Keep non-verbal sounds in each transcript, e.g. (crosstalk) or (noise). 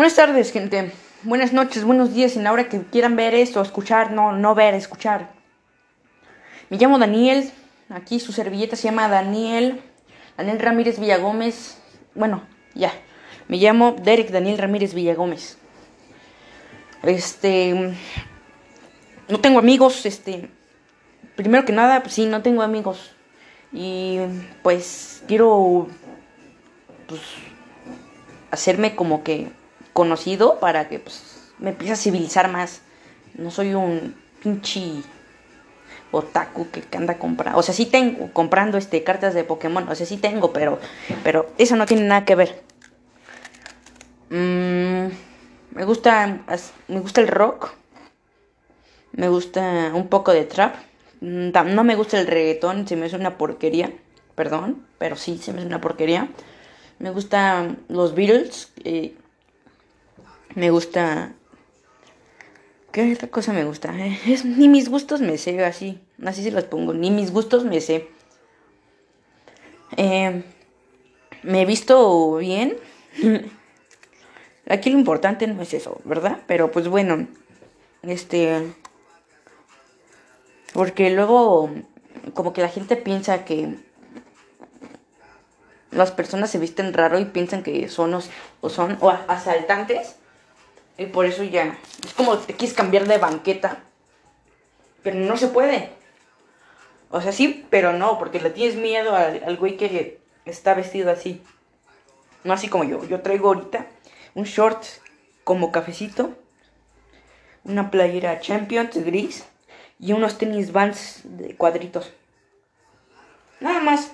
Buenas tardes, gente. Buenas noches, buenos días en la hora que quieran ver esto, escuchar, no, no ver, escuchar. Me llamo Daniel. Aquí su servilleta se llama Daniel. Daniel Ramírez Villagómez. Bueno, ya. Me llamo Derek Daniel Ramírez Villagómez. Este. No tengo amigos, este. Primero que nada, pues sí, no tengo amigos. Y pues quiero. Pues. Hacerme como que conocido para que pues, me empiece a civilizar más. No soy un pinche otaku que anda comprando. O sea, sí tengo comprando este cartas de Pokémon. O sea, sí tengo, pero, pero eso no tiene nada que ver. Mm, me gusta, me gusta el rock. Me gusta un poco de trap. Mm, no me gusta el reggaetón, se me hace una porquería. Perdón, pero sí, se me hace una porquería. Me gustan los Beatles. Eh, me gusta. ¿Qué otra cosa me gusta? Eh, es, ni mis gustos me sé, así. Así se los pongo. Ni mis gustos me sé. Eh, me he visto bien. Aquí lo importante no es eso, ¿verdad? Pero pues bueno. Este. Porque luego. Como que la gente piensa que. Las personas se visten raro y piensan que son o son o asaltantes y por eso ya. Es como te quieres cambiar de banqueta. Pero no se puede. O sea, sí, pero no, porque le tienes miedo al, güey que está vestido así. No así como yo. Yo traigo ahorita un short como cafecito, una playera Champions gris y unos tenis Vans de cuadritos. Nada más.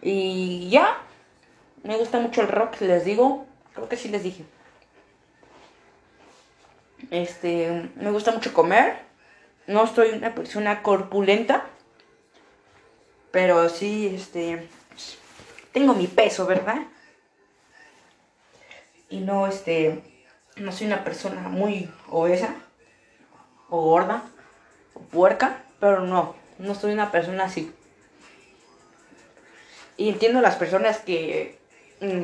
Y ya. Me gusta mucho el rock, les digo. Creo que sí les dije. Este, me gusta mucho comer. No soy una persona corpulenta. Pero sí, este, tengo mi peso, ¿verdad? Y no, este, no soy una persona muy obesa o gorda o puerca, pero no, no soy una persona así. Y entiendo las personas que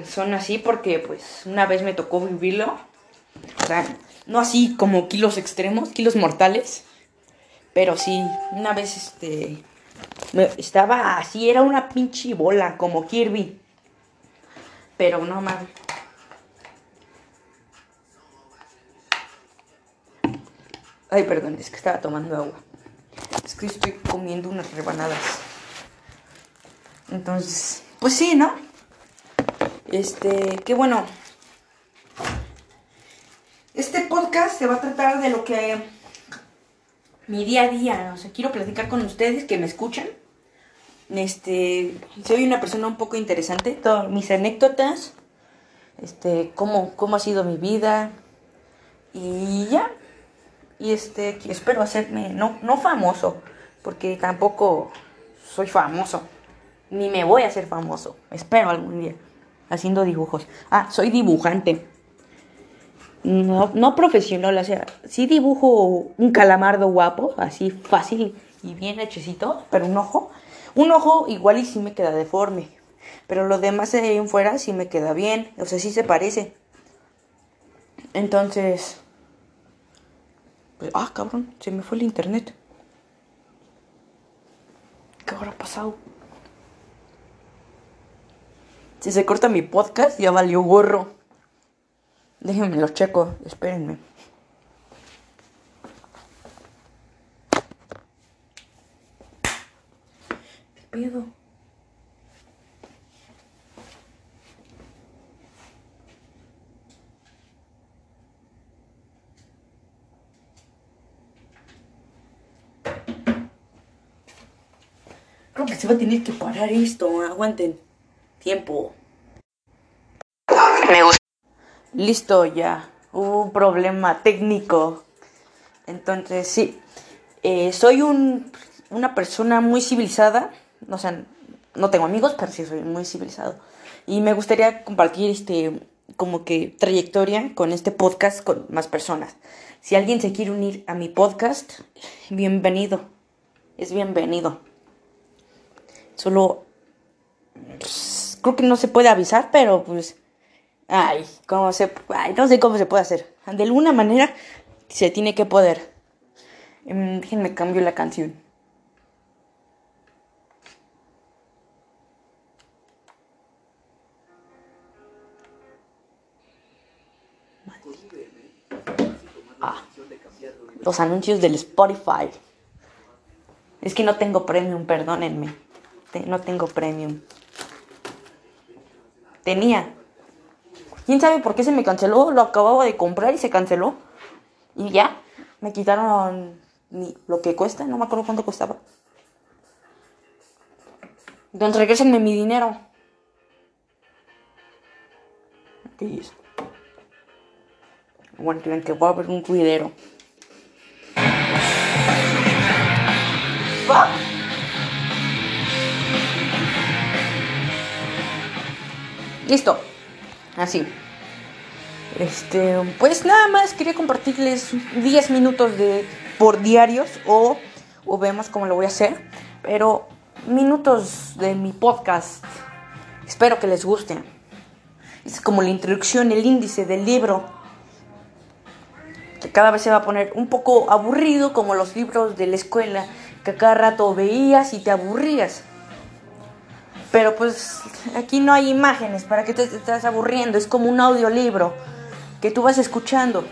son así porque pues una vez me tocó vivirlo. O sea, no así como kilos extremos, kilos mortales. Pero sí, una vez este... estaba así, era una pinche bola, como Kirby. Pero no mames. Ay, perdón, es que estaba tomando agua. Es que estoy comiendo unas rebanadas. Entonces, pues sí, ¿no? Este, qué bueno. Este podcast se va a tratar de lo que mi día a día, o sea, quiero platicar con ustedes que me escuchan. Este, soy una persona un poco interesante, todas mis anécdotas, este, cómo, cómo ha sido mi vida y ya. Y este, espero hacerme no, no famoso, porque tampoco soy famoso, ni me voy a hacer famoso, espero algún día haciendo dibujos. Ah, soy dibujante. No, no profesional, o sea, sí dibujo un calamardo guapo, así fácil y bien hechecito, pero un ojo, un ojo igual y sí me queda deforme, pero lo demás de ahí en fuera sí me queda bien, o sea, sí se parece. Entonces, ah, cabrón, se me fue el internet. ¿Qué habrá pasado? Si se corta mi podcast, ya valió gorro. Déjenme lo checo, espérenme. ¿Qué pedo? Creo que se va a tener que parar esto, aguanten. Tiempo. Me gusta. Listo, ya. Hubo un problema técnico. Entonces, sí. Eh, soy un, una persona muy civilizada. O sea, no tengo amigos, pero sí soy muy civilizado. Y me gustaría compartir este como que trayectoria con este podcast con más personas. Si alguien se quiere unir a mi podcast, bienvenido. Es bienvenido. Solo creo que no se puede avisar, pero pues Ay, cómo se, ay, no sé cómo se puede hacer. De alguna manera se tiene que poder. Em, déjenme cambio la canción. Ah, los anuncios del Spotify. Es que no tengo premium, perdónenme. no tengo premium. Tenía. ¿Quién sabe por qué se me canceló? Lo acababa de comprar y se canceló. Y ya, me quitaron lo que cuesta, no me acuerdo cuánto costaba. Entonces regresenme mi dinero. ¿Qué es? Bueno, tienen que va a haber un ruidero. Listo. Así. Este, pues nada más quería compartirles 10 minutos de por diarios o, o vemos cómo lo voy a hacer, pero minutos de mi podcast. Espero que les guste. Es como la introducción, el índice del libro. Que cada vez se va a poner un poco aburrido como los libros de la escuela que cada rato veías y te aburrías. Pero pues aquí no hay imágenes para que te estás aburriendo, es como un audiolibro que tú vas escuchando.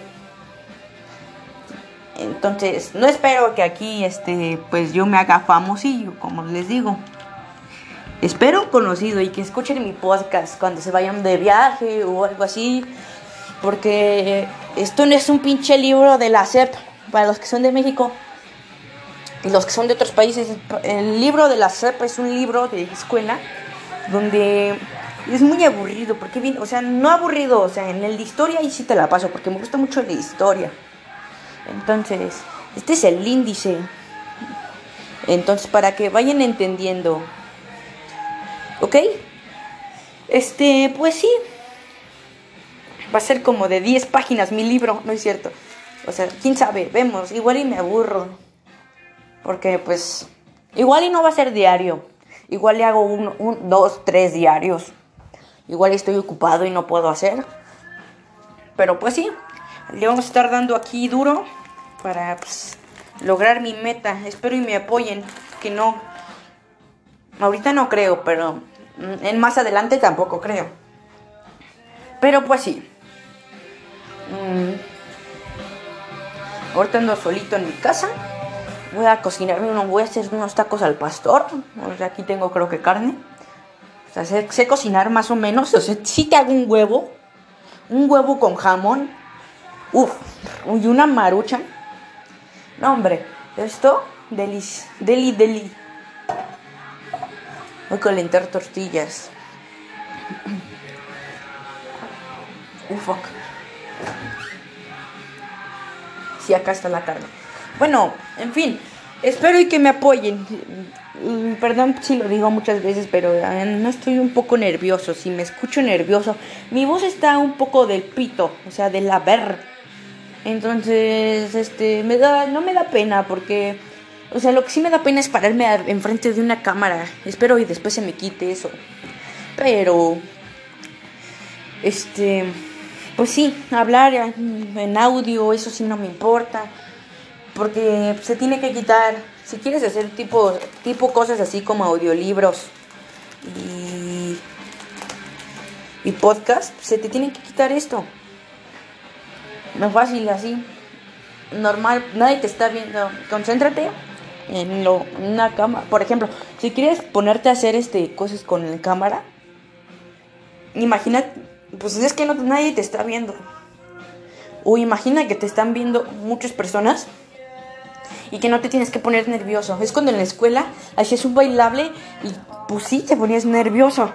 Entonces, no espero que aquí este pues yo me haga famosillo, como les digo. Espero conocido y que escuchen mi podcast cuando se vayan de viaje o algo así, porque esto no es un pinche libro de la SEP para los que son de México los que son de otros países. El libro de la SEP es un libro de escuela donde es muy aburrido, porque o sea, no aburrido, o sea, en el de historia ahí sí te la paso, porque me gusta mucho la historia. Entonces, este es el índice. Entonces, para que vayan entendiendo. ¿Ok? Este, pues sí. Va a ser como de 10 páginas mi libro, no es cierto. O sea, quién sabe, vemos, igual y me aburro. Porque pues, igual y no va a ser diario. Igual le hago un, dos, tres diarios. Igual estoy ocupado y no puedo hacer. Pero pues sí, le vamos a estar dando aquí duro para pues, lograr mi meta. Espero y me apoyen. Que no. Ahorita no creo, pero en más adelante tampoco creo. Pero pues sí. Mm. Ahorita ando solito en mi casa voy a cocinarme unos, voy a hacer unos tacos al pastor. O sea, aquí tengo creo que carne. O sea, sé, cocinar más o menos. O sea, sí te hago un huevo. Un huevo con jamón. Uf, y una marucha. No, hombre, esto, delis, deli, deli. Voy a calentar tortillas. Uf, fuck. Sí, acá está la carne. Bueno, en fin, espero y que me apoyen. Mm, perdón si lo digo muchas veces, pero eh, no estoy un poco nervioso. Si me escucho nervioso, mi voz está un poco del pito, o sea, de la ver. Entonces, este, me da, no me da pena porque, o sea, lo que sí me da pena es pararme enfrente de una cámara. Espero y después se me quite eso. Pero, este, pues sí, hablar en audio, eso sí no me importa porque se tiene que quitar, si quieres hacer tipo, tipo cosas así como audiolibros y, y podcast, se te tiene que quitar esto. No fácil así, normal, nadie te está viendo, concéntrate en, lo, una cámara. Por ejemplo, si quieres ponerte a hacer este cosas con la cámara, imagina, pues es que no, nadie te está viendo. O imagina que te están viendo muchas personas y que no te tienes que poner nervioso. Es cuando en la escuela hacías un bailable y pues sí, te ponías nervioso.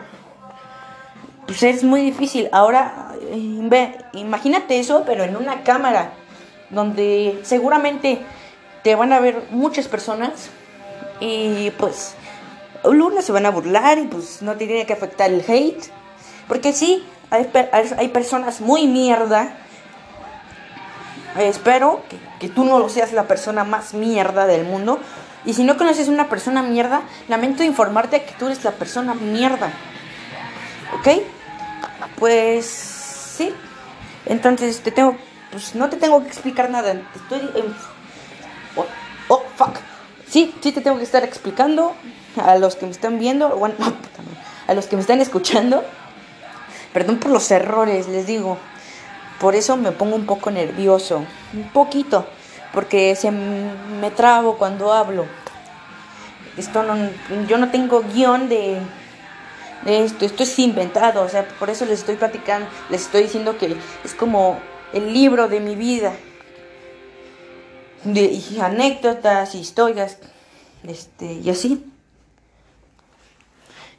Pues es muy difícil. Ahora, eh, ve, imagínate eso, pero en una cámara donde seguramente te van a ver muchas personas y pues algunas se van a burlar y pues no te tiene que afectar el hate. Porque sí, hay, hay personas muy mierda. Espero que que tú no seas la persona más mierda del mundo. Y si no conoces una persona mierda, lamento informarte que tú eres la persona mierda. ¿Ok? Pues sí. Entonces te tengo, pues no te tengo que explicar nada. Estoy en... Oh, oh, fuck. Sí, sí te tengo que estar explicando a los que me están viendo, bueno, (laughs) a los que me están escuchando. Perdón por los errores, les digo. Por eso me pongo un poco nervioso, un poquito, porque se me trabo cuando hablo. Esto no, yo no tengo guion de, esto, esto es inventado, o sea, por eso les estoy platicando, les estoy diciendo que es como el libro de mi vida, de anécdotas, historias, este, y así.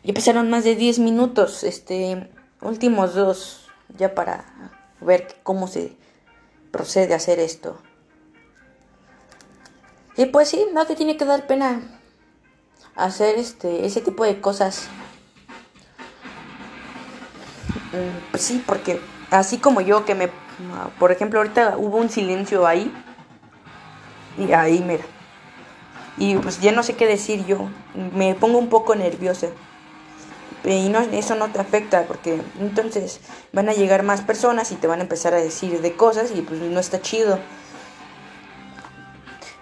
Ya pasaron más de 10 minutos, este, últimos dos, ya para ver cómo se procede a hacer esto. Y pues sí, no te tiene que dar pena hacer este ese tipo de cosas. Pues sí, porque así como yo que me por ejemplo, ahorita hubo un silencio ahí y ahí mira. Y pues ya no sé qué decir yo, me pongo un poco nerviosa. Y no, eso no te afecta porque entonces van a llegar más personas y te van a empezar a decir de cosas y pues no está chido.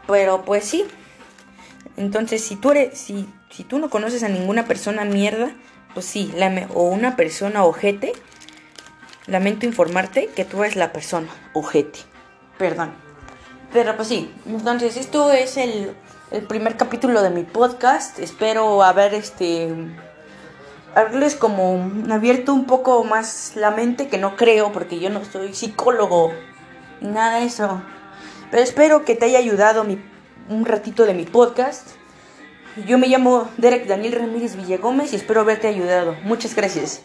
Pero pues sí. Entonces si tú eres, si, si tú no conoces a ninguna persona mierda, pues sí, o una persona ojete, lamento informarte que tú eres la persona ojete. Perdón. Pero pues sí, entonces esto es el, el primer capítulo de mi podcast. Espero haber este haberles como abierto un poco más la mente, que no creo, porque yo no soy psicólogo, nada de eso. Pero espero que te haya ayudado mi, un ratito de mi podcast. Yo me llamo Derek Daniel Ramírez Villagómez y espero haberte ayudado. Muchas gracias.